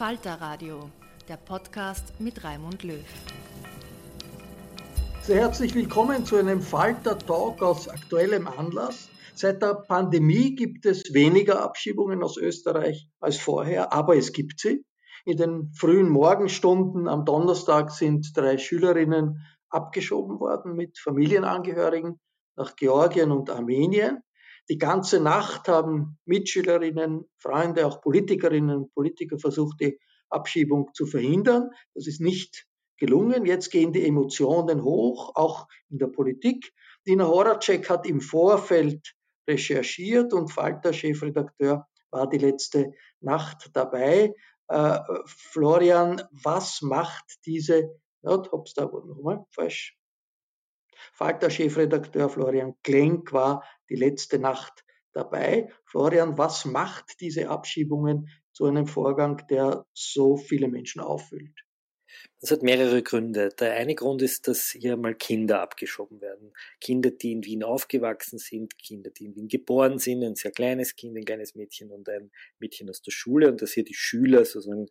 Falter Radio, der Podcast mit Raimund Löw. Sehr herzlich willkommen zu einem Falter Talk aus aktuellem Anlass. Seit der Pandemie gibt es weniger Abschiebungen aus Österreich als vorher, aber es gibt sie. In den frühen Morgenstunden am Donnerstag sind drei Schülerinnen abgeschoben worden mit Familienangehörigen nach Georgien und Armenien. Die ganze Nacht haben Mitschülerinnen, Freunde, auch Politikerinnen und Politiker versucht, die Abschiebung zu verhindern. Das ist nicht gelungen. Jetzt gehen die Emotionen hoch, auch in der Politik. Dina Horacek hat im Vorfeld recherchiert und Falter-Chefredakteur war die letzte Nacht dabei. Äh, Florian, was macht diese, ja, hab's da nochmal falsch, Falter-Chefredakteur Florian Klenk war die letzte Nacht dabei. Florian, was macht diese Abschiebungen zu einem Vorgang, der so viele Menschen auffüllt? Das hat mehrere Gründe. Der eine Grund ist, dass hier mal Kinder abgeschoben werden. Kinder, die in Wien aufgewachsen sind, Kinder, die in Wien geboren sind, ein sehr kleines Kind, ein kleines Mädchen und ein Mädchen aus der Schule und dass hier die Schüler sozusagen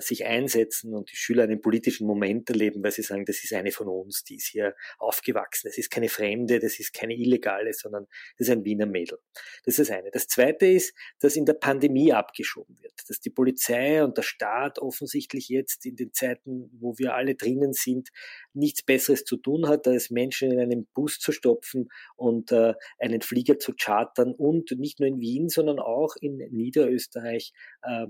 sich einsetzen und die Schüler einen politischen Moment erleben, weil sie sagen, das ist eine von uns, die ist hier aufgewachsen. Das ist keine Fremde, das ist keine Illegale, sondern das ist ein Wiener Mädel. Das ist das eine. Das zweite ist, dass in der Pandemie abgeschoben wird, dass die Polizei und der Staat offensichtlich jetzt in den Zeiten, wo wir alle drinnen sind, nichts Besseres zu tun hat, als Menschen in einen Bus zu stopfen und äh, einen Flieger zu chartern und nicht nur in Wien, sondern auch in Niederösterreich äh,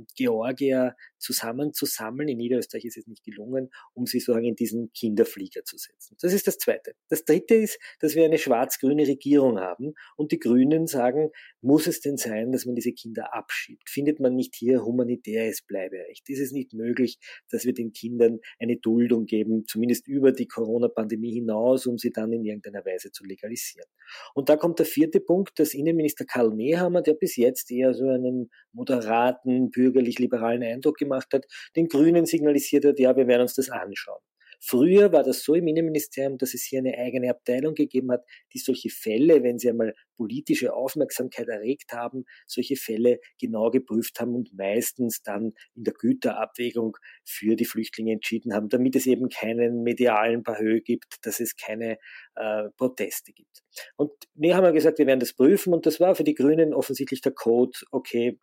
Georgier zusammenzusammeln. In Niederösterreich ist es nicht gelungen, um sie sozusagen in diesen Kinderflieger zu setzen. Das ist das Zweite. Das Dritte ist, dass wir eine schwarz-grüne Regierung haben und die Grünen sagen, muss es denn sein, dass man diese Kinder abschiebt? Findet man nicht hier humanitäres Bleiberecht? Ist es nicht möglich, dass wir den Kindern eine Duldung geben, zumindest über die Corona-Pandemie hinaus, um sie dann in irgendeiner Weise zu legalisieren? Und da kommt der vierte Punkt, dass Innenminister Karl Nehammer, der bis jetzt eher so einen moderaten, bürgerlich-liberalen Eindruck gemacht hat, den Grünen signalisiert hat, ja, wir werden uns das anschauen. Früher war das so im Innenministerium, dass es hier eine eigene Abteilung gegeben hat, die solche Fälle, wenn sie einmal politische Aufmerksamkeit erregt haben, solche Fälle genau geprüft haben und meistens dann in der Güterabwägung für die Flüchtlinge entschieden haben, damit es eben keinen medialen Bahö gibt, dass es keine äh, Proteste gibt. Und wir haben gesagt, wir werden das prüfen und das war für die Grünen offensichtlich der Code, okay,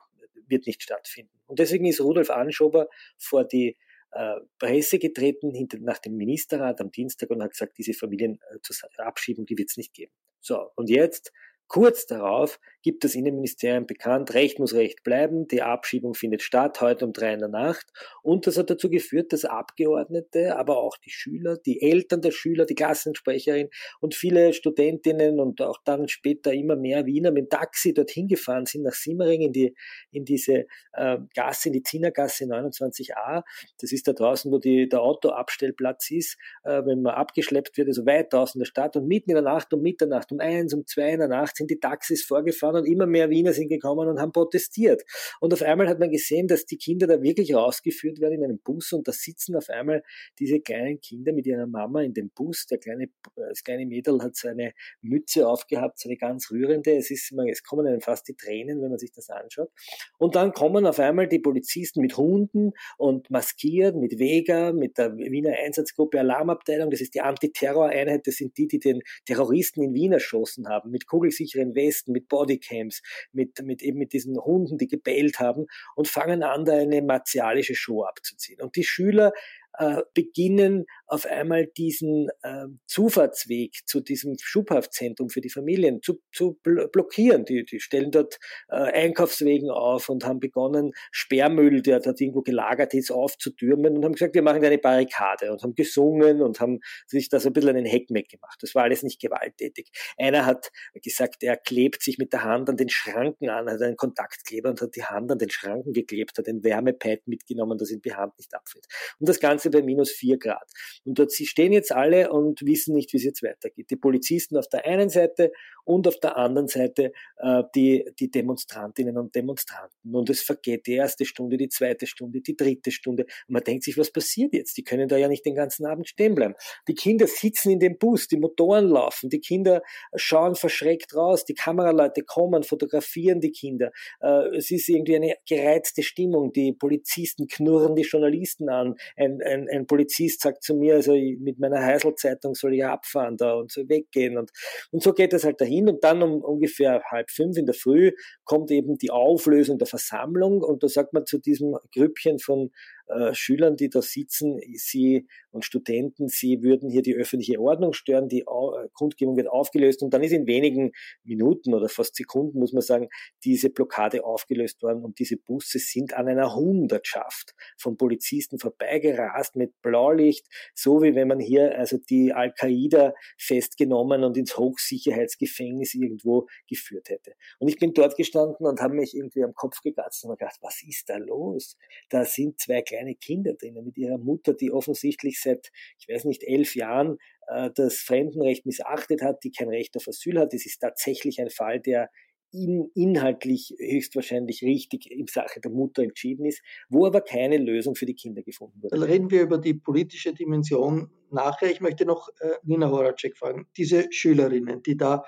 wird nicht stattfinden. Und deswegen ist Rudolf Anschober vor die äh, Presse getreten hinter, nach dem Ministerrat am Dienstag und hat gesagt, diese Familienabschiebung, die wird es nicht geben. So, und jetzt Kurz darauf gibt das Innenministerium bekannt, Recht muss Recht bleiben, die Abschiebung findet statt, heute um drei in der Nacht. Und das hat dazu geführt, dass Abgeordnete, aber auch die Schüler, die Eltern der Schüler, die Klassensprecherin und viele Studentinnen und auch dann später immer mehr Wiener mit dem Taxi dorthin gefahren sind, nach Simmering in, die, in diese äh, Gasse, in die Zinnergasse 29a. Das ist da draußen, wo die, der Autoabstellplatz ist, äh, wenn man abgeschleppt wird, also weit draußen der Stadt und mitten in der Nacht um Mitternacht, um eins, um zwei in der Nacht sind die Taxis vorgefahren und immer mehr Wiener sind gekommen und haben protestiert. Und auf einmal hat man gesehen, dass die Kinder da wirklich rausgeführt werden in einem Bus und da sitzen auf einmal diese kleinen Kinder mit ihrer Mama in dem Bus. Der kleine, das kleine Mädel hat seine Mütze aufgehabt, seine ganz rührende. Es ist, es kommen einem fast die Tränen, wenn man sich das anschaut. Und dann kommen auf einmal die Polizisten mit Hunden und maskiert, mit Vega, mit der Wiener Einsatzgruppe Alarmabteilung. Das ist die Antiterror-Einheit. Das sind die, die den Terroristen in Wien erschossen haben, mit Kugelsicher sicheren Westen, mit Bodycams, mit, mit eben mit diesen Hunden, die gebellt haben und fangen an, da eine martialische Show abzuziehen. Und die Schüler äh, beginnen auf einmal diesen äh, Zufahrtsweg zu diesem Schubhaftzentrum für die Familien zu, zu blockieren. Die, die stellen dort äh, Einkaufswegen auf und haben begonnen, Sperrmüll, der dort irgendwo gelagert ist, aufzutürmen und haben gesagt, wir machen eine Barrikade und haben gesungen und haben sich da so ein bisschen einen Heckmeck gemacht. Das war alles nicht gewalttätig. Einer hat gesagt, er klebt sich mit der Hand an den Schranken an, hat einen Kontaktkleber und hat die Hand an den Schranken geklebt, hat ein Wärmepad mitgenommen, dass ihm die Hand nicht abfällt. Und das Ganze bei minus vier Grad. Und dort sie stehen jetzt alle und wissen nicht, wie es jetzt weitergeht. Die Polizisten auf der einen Seite und auf der anderen Seite äh, die, die Demonstrantinnen und Demonstranten. Und es vergeht die erste Stunde, die zweite Stunde, die dritte Stunde. Und man denkt sich, was passiert jetzt? Die können da ja nicht den ganzen Abend stehen bleiben. Die Kinder sitzen in dem Bus, die Motoren laufen, die Kinder schauen verschreckt raus, die Kameraleute kommen, fotografieren die Kinder. Äh, es ist irgendwie eine gereizte Stimmung. Die Polizisten knurren die Journalisten an. Ein, ein, ein Polizist sagt zu mir, also mit meiner Heiselzeitung soll ich abfahren da und so weggehen. Und, und so geht es halt dahin hin und dann um ungefähr halb fünf in der Früh kommt eben die Auflösung der Versammlung und da sagt man zu diesem Grüppchen von äh, Schülern, die da sitzen, sie und Studenten, sie würden hier die öffentliche Ordnung stören, die äh, Kundgebung wird aufgelöst und dann ist in wenigen Minuten oder fast Sekunden, muss man sagen, diese Blockade aufgelöst worden und diese Busse sind an einer Hundertschaft von Polizisten vorbeigerast mit Blaulicht, so wie wenn man hier also die Al-Qaida festgenommen und ins Hochsicherheitsgefängnis irgendwo geführt hätte. Und ich bin dort gestanden und habe mich irgendwie am Kopf gekratzt und habe gedacht, was ist da los? Da sind zwei kleine Kinder drinnen mit ihrer Mutter, die offensichtlich seit, ich weiß nicht, elf Jahren äh, das Fremdenrecht missachtet hat, die kein Recht auf Asyl hat. Es ist tatsächlich ein Fall, der in, inhaltlich höchstwahrscheinlich richtig in Sache der Mutter entschieden ist, wo aber keine Lösung für die Kinder gefunden wurde. Dann reden wir über die politische Dimension nachher. Ich möchte noch äh, Nina Horacek fragen. Diese Schülerinnen, die da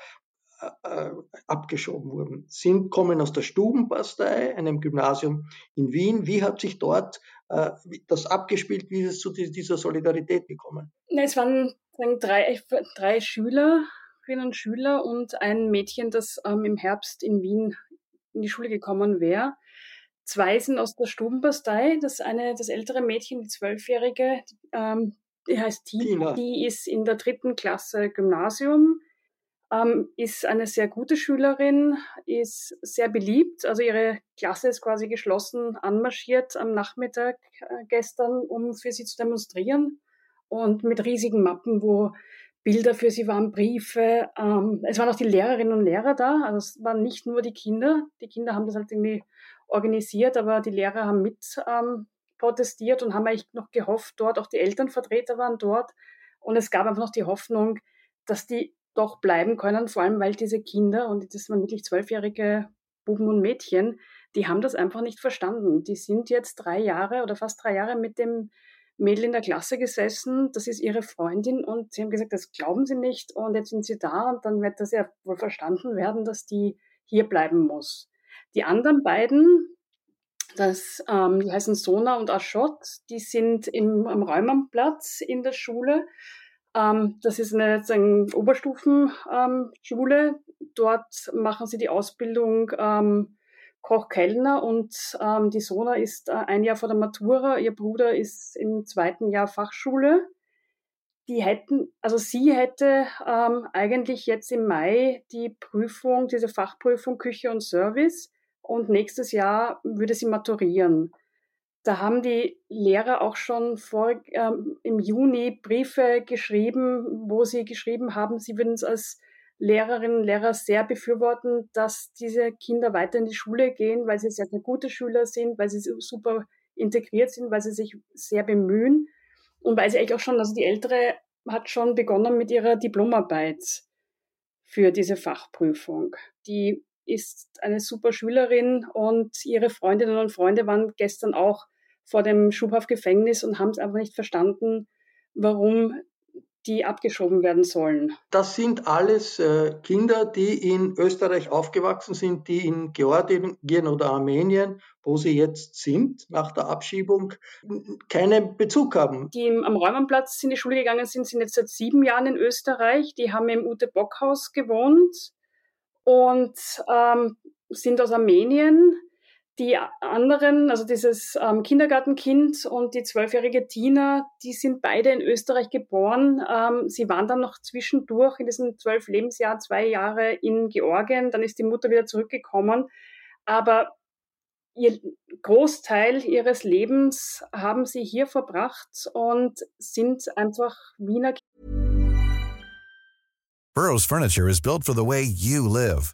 äh, abgeschoben wurden, sind, kommen aus der Stubenbastei, einem Gymnasium in Wien. Wie hat sich dort das abgespielt? Wie ist es zu dieser Solidarität gekommen? Es waren drei, drei Schülerinnen und Schüler und ein Mädchen, das ähm, im Herbst in Wien in die Schule gekommen wäre. Zwei sind aus der Stubenbastei. Das eine, das ältere Mädchen, die Zwölfjährige, ähm, die heißt Tina. Tina. Die ist in der dritten Klasse Gymnasium ähm, ist eine sehr gute Schülerin, ist sehr beliebt. Also ihre Klasse ist quasi geschlossen anmarschiert am Nachmittag äh, gestern, um für sie zu demonstrieren. Und mit riesigen Mappen, wo Bilder für sie waren, Briefe. Ähm, es waren auch die Lehrerinnen und Lehrer da. Also es waren nicht nur die Kinder. Die Kinder haben das halt irgendwie organisiert, aber die Lehrer haben mit ähm, protestiert und haben eigentlich noch gehofft, dort auch die Elternvertreter waren dort. Und es gab einfach noch die Hoffnung, dass die doch bleiben können, vor allem weil diese Kinder, und das waren wirklich zwölfjährige Buben und Mädchen, die haben das einfach nicht verstanden. Die sind jetzt drei Jahre oder fast drei Jahre mit dem Mädel in der Klasse gesessen, das ist ihre Freundin und sie haben gesagt, das glauben sie nicht und jetzt sind sie da und dann wird das ja wohl verstanden werden, dass die hier bleiben muss. Die anderen beiden, das, ähm, die heißen Sona und Aschot, die sind im, am Räumerplatz in der Schule ähm, das ist eine, eine Oberstufenschule. Dort machen sie die Ausbildung ähm, Koch-Kellner und ähm, die Sona ist äh, ein Jahr vor der Matura. Ihr Bruder ist im zweiten Jahr Fachschule. die hätten, also sie hätte ähm, eigentlich jetzt im Mai die Prüfung, diese Fachprüfung Küche und Service und nächstes Jahr würde sie maturieren. Da haben die Lehrer auch schon vor, ähm, im Juni Briefe geschrieben, wo sie geschrieben haben, sie würden es als Lehrerinnen und Lehrer sehr befürworten, dass diese Kinder weiter in die Schule gehen, weil sie sehr, sehr gute Schüler sind, weil sie super integriert sind, weil sie sich sehr bemühen und weil sie eigentlich auch schon, also die Ältere hat schon begonnen mit ihrer Diplomarbeit für diese Fachprüfung. Die ist eine super Schülerin und ihre Freundinnen und Freunde waren gestern auch vor dem Schubhaft-Gefängnis und haben es einfach nicht verstanden, warum die abgeschoben werden sollen. Das sind alles äh, Kinder, die in Österreich aufgewachsen sind, die in Georgien oder Armenien, wo sie jetzt sind, nach der Abschiebung, keinen Bezug haben. Die am Räumannplatz in die Schule gegangen sind, sind jetzt seit sieben Jahren in Österreich. Die haben im Ute-Bock-Haus gewohnt und ähm, sind aus Armenien die anderen, also dieses ähm, Kindergartenkind und die zwölfjährige Tina, die sind beide in Österreich geboren. Ähm, sie waren dann noch zwischendurch in diesen zwölf Lebensjahren zwei Jahre in Georgien. Dann ist die Mutter wieder zurückgekommen. Aber ihr Großteil ihres Lebens haben sie hier verbracht und sind einfach Wiener. Burroughs Furniture is built for the way you live.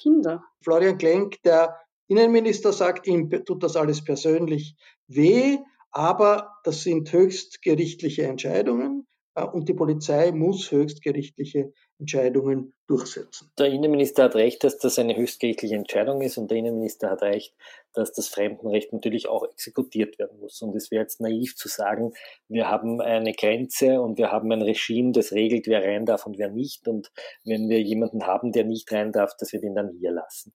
Kinder. Florian Klenk, der Innenminister, sagt, ihm tut das alles persönlich weh, aber das sind höchstgerichtliche Entscheidungen äh, und die Polizei muss höchstgerichtliche Entscheidungen durchsetzen. Der Innenminister hat recht, dass das eine höchstgerichtliche Entscheidung ist und der Innenminister hat recht, dass das Fremdenrecht natürlich auch exekutiert werden muss. Und es wäre jetzt naiv zu sagen, wir haben eine Grenze und wir haben ein Regime, das regelt, wer rein darf und wer nicht. Und wenn wir jemanden haben, der nicht rein darf, dass wir den dann hier lassen.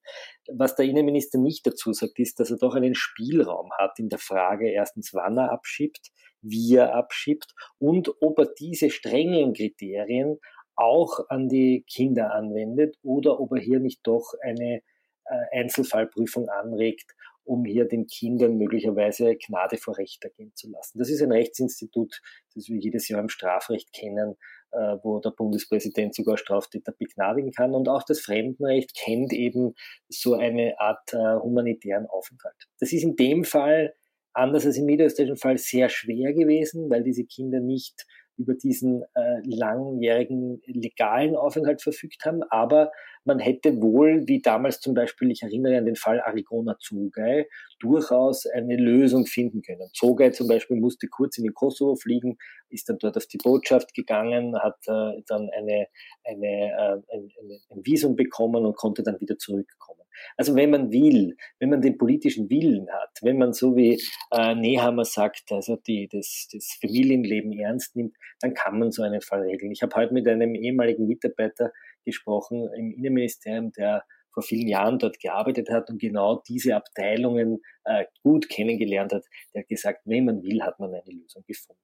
Was der Innenminister nicht dazu sagt, ist, dass er doch einen Spielraum hat in der Frage, erstens, wann er abschiebt, wie er abschiebt und ob er diese strengen Kriterien auch an die Kinder anwendet oder ob er hier nicht doch eine äh, Einzelfallprüfung anregt, um hier den Kindern möglicherweise Gnade vor Recht ergehen zu lassen. Das ist ein Rechtsinstitut, das wir jedes Jahr im Strafrecht kennen, äh, wo der Bundespräsident sogar Straftäter begnadigen kann. Und auch das Fremdenrecht kennt eben so eine Art äh, humanitären Aufenthalt. Das ist in dem Fall anders als im niederösterreichischen Fall sehr schwer gewesen, weil diese Kinder nicht über diesen äh, langjährigen legalen Aufenthalt verfügt haben, aber man hätte wohl, wie damals zum Beispiel, ich erinnere an den Fall Arigona Zogay, durchaus eine Lösung finden können. Zogay zum Beispiel musste kurz in den Kosovo fliegen, ist dann dort auf die Botschaft gegangen, hat äh, dann eine, eine, äh, ein, ein Visum bekommen und konnte dann wieder zurückkommen. Also wenn man will, wenn man den politischen Willen hat, wenn man so wie äh, Nehammer sagt, also die, das, das Familienleben ernst nimmt, dann kann man so einen Fall regeln. Ich habe heute mit einem ehemaligen Mitarbeiter gesprochen im Innenministerium, der vor vielen Jahren dort gearbeitet hat und genau diese Abteilungen äh, gut kennengelernt hat, der hat gesagt, wenn man will, hat man eine Lösung gefunden.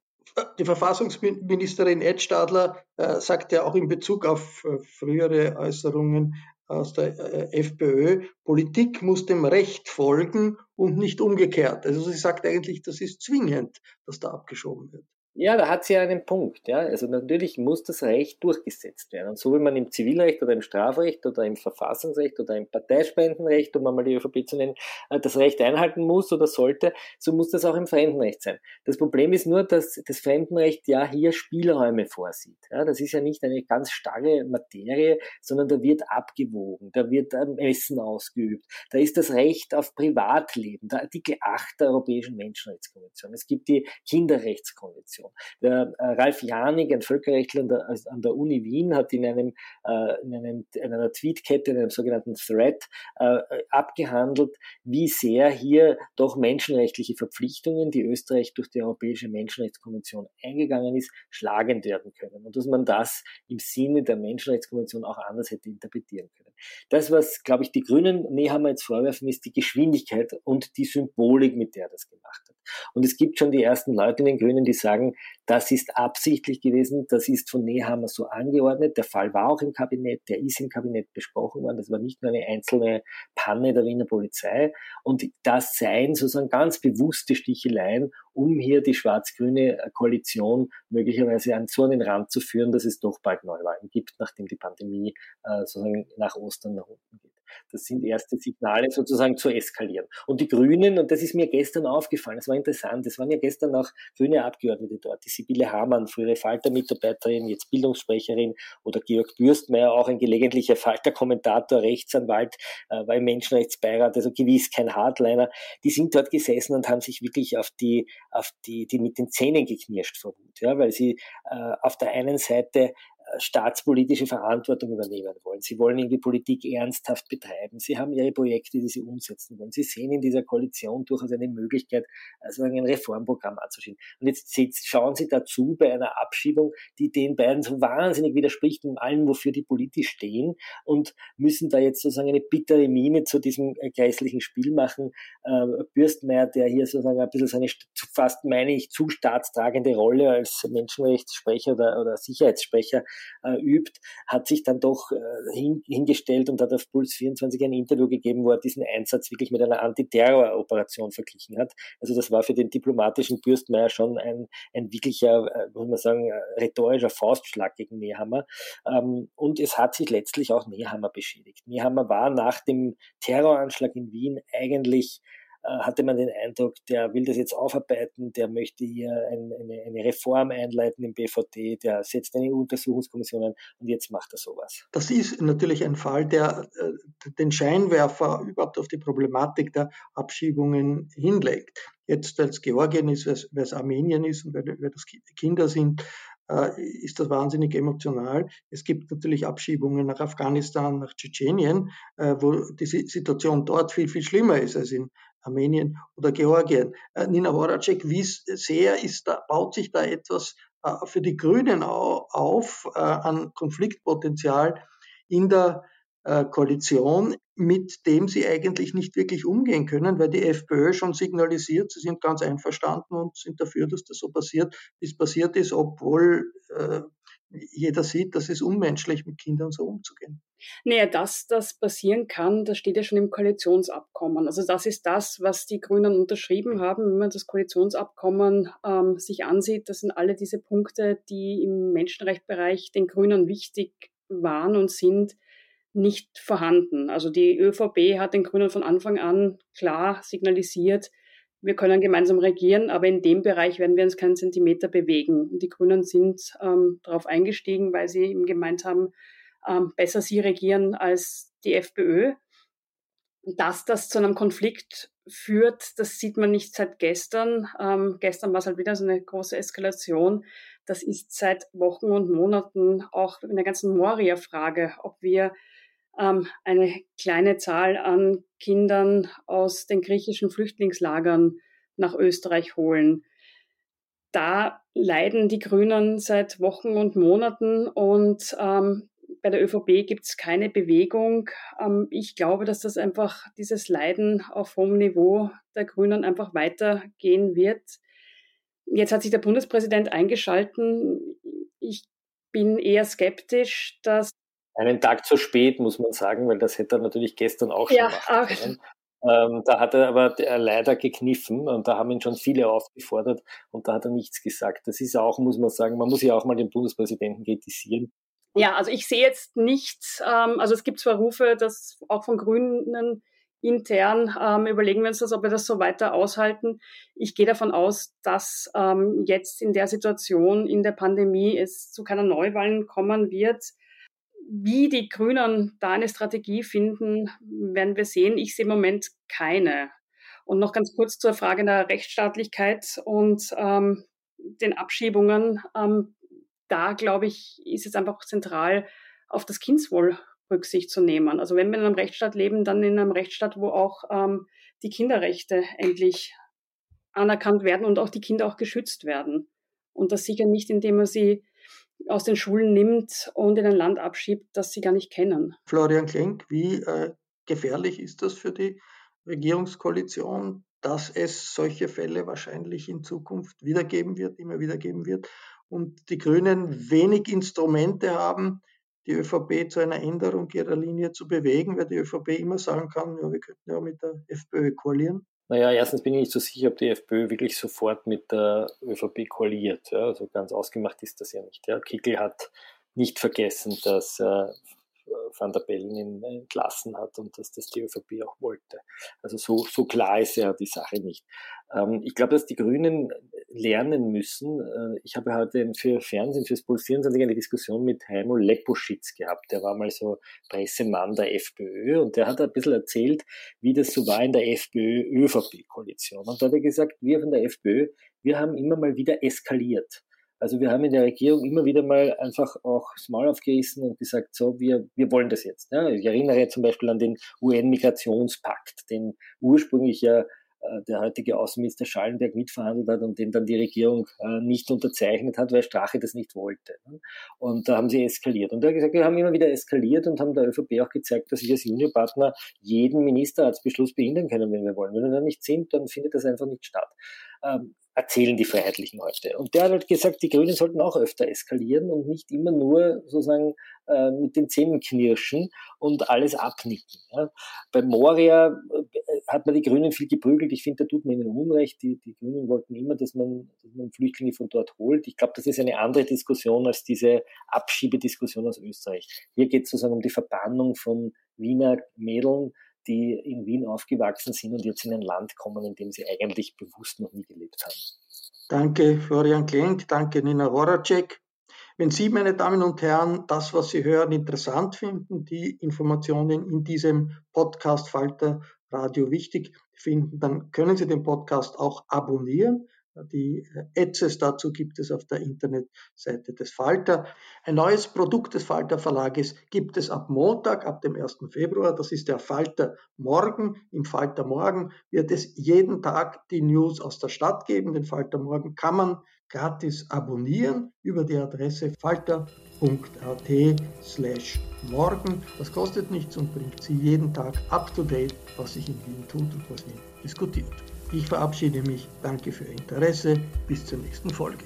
Die Verfassungsministerin Ed Stadler äh, sagt ja auch in Bezug auf äh, frühere Äußerungen aus der äh, FPÖ, Politik muss dem Recht folgen und nicht umgekehrt. Also sie sagt eigentlich, das ist zwingend, dass da abgeschoben wird. Ja, da hat sie einen Punkt. Ja. Also natürlich muss das Recht durchgesetzt werden. Und so wie man im Zivilrecht oder im Strafrecht oder im Verfassungsrecht oder im Parteispendenrecht, um einmal die ÖVP zu nennen, äh, das Recht einhalten muss oder sollte, so muss das auch im Fremdenrecht sein. Das Problem ist nur, dass das Fremdenrecht ja hier Spielräume vorsieht. Ja. Das ist ja nicht eine ganz starre Materie, sondern da wird abgewogen, da wird Messen ausgeübt. Da ist das Recht auf Privatleben, der Artikel 8 der Europäischen Menschenrechtskonvention. Es gibt die Kinderrechtskonvention. Menschenrechtskommission. Der äh, Ralf Janig, ein Völkerrechtler an der, an der Uni Wien, hat in, einem, äh, in, einem, in einer Tweetkette, in einem sogenannten Thread, äh, abgehandelt, wie sehr hier doch menschenrechtliche Verpflichtungen, die Österreich durch die Europäische Menschenrechtskonvention eingegangen ist, schlagend werden können und dass man das im Sinne der Menschenrechtskonvention auch anders hätte interpretieren können. Das, was, glaube ich, die Grünen Nehammer jetzt vorwerfen, ist die Geschwindigkeit und die Symbolik, mit der das gemacht hat. Und es gibt schon die ersten Leute in den Grünen, die sagen, das ist absichtlich gewesen, das ist von Nehammer so angeordnet. Der Fall war auch im Kabinett, der ist im Kabinett besprochen worden. Das war nicht nur eine einzelne Panne der Wiener Polizei. Und das seien sozusagen ganz bewusste Sticheleien, um hier die schwarz-grüne Koalition möglicherweise an so einen Rand zu führen, dass es doch bald Neuwahlen gibt, nachdem die Pandemie äh, sozusagen nach Ostern nach unten geht. Das sind erste Signale sozusagen zu eskalieren. Und die Grünen, und das ist mir gestern aufgefallen, das war interessant, es waren ja gestern auch grüne Abgeordnete dort, die Sibylle Hamann, frühere Falter-Mitarbeiterin, jetzt Bildungssprecherin, oder Georg Bürstmeier, auch ein gelegentlicher Falter-Kommentator, Rechtsanwalt, äh, war im Menschenrechtsbeirat, also gewiss kein Hardliner. Die sind dort gesessen und haben sich wirklich auf die, auf die, die mit den Zähnen geknirscht vor Wut, ja, weil sie äh, auf der einen Seite staatspolitische Verantwortung übernehmen wollen. Sie wollen irgendwie Politik ernsthaft betreiben. Sie haben ihre Projekte, die sie umsetzen wollen. Sie sehen in dieser Koalition durchaus eine Möglichkeit, also ein Reformprogramm anzuschieben. Und jetzt schauen Sie dazu bei einer Abschiebung, die den beiden so wahnsinnig widerspricht in allem, wofür die politisch stehen und müssen da jetzt sozusagen eine bittere Miene zu diesem äh, geißlichen Spiel machen. Äh, Bürstmeier, der hier sozusagen ein bisschen seine fast, meine ich, zu staatstragende Rolle als Menschenrechtssprecher oder, oder Sicherheitssprecher äh, übt, hat sich dann doch äh, hin, hingestellt und hat auf Puls 24 ein Interview gegeben, wo er diesen Einsatz wirklich mit einer Antiterror-Operation verglichen hat. Also das war für den diplomatischen Bürstmeier schon ein, ein wirklicher, äh, muss man sagen, äh, rhetorischer Faustschlag gegen Nehammer. Ähm, und es hat sich letztlich auch Nehammer beschädigt. Nehammer war nach dem Terroranschlag in Wien eigentlich hatte man den Eindruck, der will das jetzt aufarbeiten, der möchte hier ein, eine, eine, Reform einleiten im BVD, der setzt eine Untersuchungskommission ein und jetzt macht er sowas. Das ist natürlich ein Fall, der äh, den Scheinwerfer überhaupt auf die Problematik der Abschiebungen hinlegt. Jetzt, weil es Georgien ist, weil es Armenien ist und weil, das Kinder sind, äh, ist das wahnsinnig emotional. Es gibt natürlich Abschiebungen nach Afghanistan, nach Tschetschenien, äh, wo die Situation dort viel, viel schlimmer ist als in Armenien oder Georgien. Äh, Nina Horacek, wie sehr ist da, baut sich da etwas für die Grünen auf an Konfliktpotenzial in der Koalition, mit dem sie eigentlich nicht wirklich umgehen können, weil die FPÖ schon signalisiert, sie sind ganz einverstanden und sind dafür, dass das so passiert, wie es passiert ist, obwohl äh, jeder sieht, dass es unmenschlich mit Kindern so umzugehen. Naja, dass das passieren kann, das steht ja schon im Koalitionsabkommen. Also das ist das, was die Grünen unterschrieben haben. Wenn man das Koalitionsabkommen ähm, sich ansieht, das sind alle diese Punkte, die im Menschenrechtsbereich den Grünen wichtig waren und sind, nicht vorhanden. Also die ÖVP hat den Grünen von Anfang an klar signalisiert, wir können gemeinsam regieren, aber in dem Bereich werden wir uns keinen Zentimeter bewegen. Und die Grünen sind ähm, darauf eingestiegen, weil sie eben gemeint haben, ähm, besser sie regieren als die FPÖ. Dass das zu einem Konflikt führt, das sieht man nicht seit gestern. Ähm, gestern war es halt wieder so eine große Eskalation. Das ist seit Wochen und Monaten auch in der ganzen Moria-Frage, ob wir ähm, eine kleine Zahl an Kindern aus den griechischen Flüchtlingslagern nach Österreich holen. Da leiden die Grünen seit Wochen und Monaten und ähm, bei der ÖVP gibt es keine Bewegung. Ähm, ich glaube, dass das einfach dieses Leiden auf hohem Niveau der Grünen einfach weitergehen wird. Jetzt hat sich der Bundespräsident eingeschalten. Ich bin eher skeptisch, dass einen Tag zu spät, muss man sagen, weil das hätte er natürlich gestern auch schon ja, machen können. Ähm, da hat er aber leider gekniffen und da haben ihn schon viele aufgefordert und da hat er nichts gesagt. Das ist auch, muss man sagen, man muss ja auch mal den Bundespräsidenten kritisieren. Ja, also ich sehe jetzt nichts, ähm, also es gibt zwar Rufe, dass auch von Grünen intern ähm, überlegen wir uns das, ob wir das so weiter aushalten. Ich gehe davon aus, dass ähm, jetzt in der Situation in der Pandemie es zu keiner Neuwahlen kommen wird wie die Grünen da eine Strategie finden, werden wir sehen. Ich sehe im Moment keine. Und noch ganz kurz zur Frage der Rechtsstaatlichkeit und ähm, den Abschiebungen, ähm, da glaube ich, ist es einfach zentral, auf das Kindswohl Rücksicht zu nehmen. Also wenn wir in einem Rechtsstaat leben, dann in einem Rechtsstaat, wo auch ähm, die Kinderrechte endlich anerkannt werden und auch die Kinder auch geschützt werden. Und das sicher nicht, indem man sie aus den Schulen nimmt und in ein Land abschiebt, das sie gar nicht kennen. Florian Klenk, wie äh, gefährlich ist das für die Regierungskoalition, dass es solche Fälle wahrscheinlich in Zukunft wiedergeben wird, immer wieder geben wird und die Grünen wenig Instrumente haben, die ÖVP zu einer Änderung ihrer Linie zu bewegen, weil die ÖVP immer sagen kann, ja, wir könnten ja mit der FPÖ koalieren. Naja, erstens bin ich nicht so sicher, ob die FPÖ wirklich sofort mit der ÖVP koaliert. Ja, also ganz ausgemacht ist das ja nicht. Ja. Kickel hat nicht vergessen, dass äh, Van der Bellen ihn entlassen hat und dass das die ÖVP auch wollte. Also so, so klar ist ja die Sache nicht. Ähm, ich glaube, dass die Grünen lernen müssen. Äh, ich habe heute für Fernsehen, fürs Puls 24 eine Diskussion mit Heimo Leposchitz gehabt. Der war mal so Pressemann der FPÖ und der hat ein bisschen erzählt, wie das so war in der FPÖ-ÖVP-Koalition. Und da hat er gesagt, wir von der FPÖ, wir haben immer mal wieder eskaliert. Also wir haben in der Regierung immer wieder mal einfach auch das Maul aufgerissen und gesagt, so, wir, wir wollen das jetzt. Ja, ich erinnere zum Beispiel an den UN-Migrationspakt, den ursprünglich ja der heutige Außenminister Schallenberg mitverhandelt hat und den dann die Regierung äh, nicht unterzeichnet hat, weil Strache das nicht wollte. Ne? Und da haben sie eskaliert. Und er hat gesagt, wir haben immer wieder eskaliert und haben der ÖVP auch gezeigt, dass wir als Juniorpartner jeden Ministerratsbeschluss behindern können, wenn wir wollen. Wenn wir da nicht sind, dann findet das einfach nicht statt. Ähm, erzählen die Freiheitlichen heute. Und der hat halt gesagt, die Grünen sollten auch öfter eskalieren und nicht immer nur sozusagen äh, mit den Zähnen knirschen und alles abnicken. Ja. Bei Moria äh, hat man die Grünen viel geprügelt. Ich finde, da tut man ihnen Unrecht. Die, die Grünen wollten immer, dass man, dass man Flüchtlinge von dort holt. Ich glaube, das ist eine andere Diskussion als diese Abschiebediskussion aus Österreich. Hier geht es sozusagen um die Verbannung von Wiener Mädeln, die in Wien aufgewachsen sind und jetzt in ein Land kommen, in dem sie eigentlich bewusst noch nie gelebt haben. Danke, Florian Klenk. Danke, Nina Horacek. Wenn Sie, meine Damen und Herren, das, was Sie hören, interessant finden, die Informationen in diesem Podcast Falter Radio wichtig finden, dann können Sie den Podcast auch abonnieren. Die Ads dazu gibt es auf der Internetseite des Falter. Ein neues Produkt des Falter Verlages gibt es ab Montag, ab dem 1. Februar. Das ist der Falter Morgen. Im Falter Morgen wird es jeden Tag die News aus der Stadt geben. Den Falter Morgen kann man gratis abonnieren über die Adresse falter.at slash morgen. Das kostet nichts und bringt Sie jeden Tag up to date, was sich in Wien tut und was Wien diskutiert. Ich verabschiede mich. Danke für Ihr Interesse. Bis zur nächsten Folge.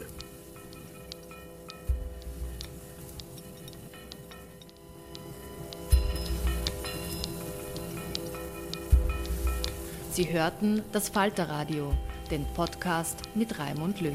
Sie hörten das Falterradio, den Podcast mit Raimund Löw.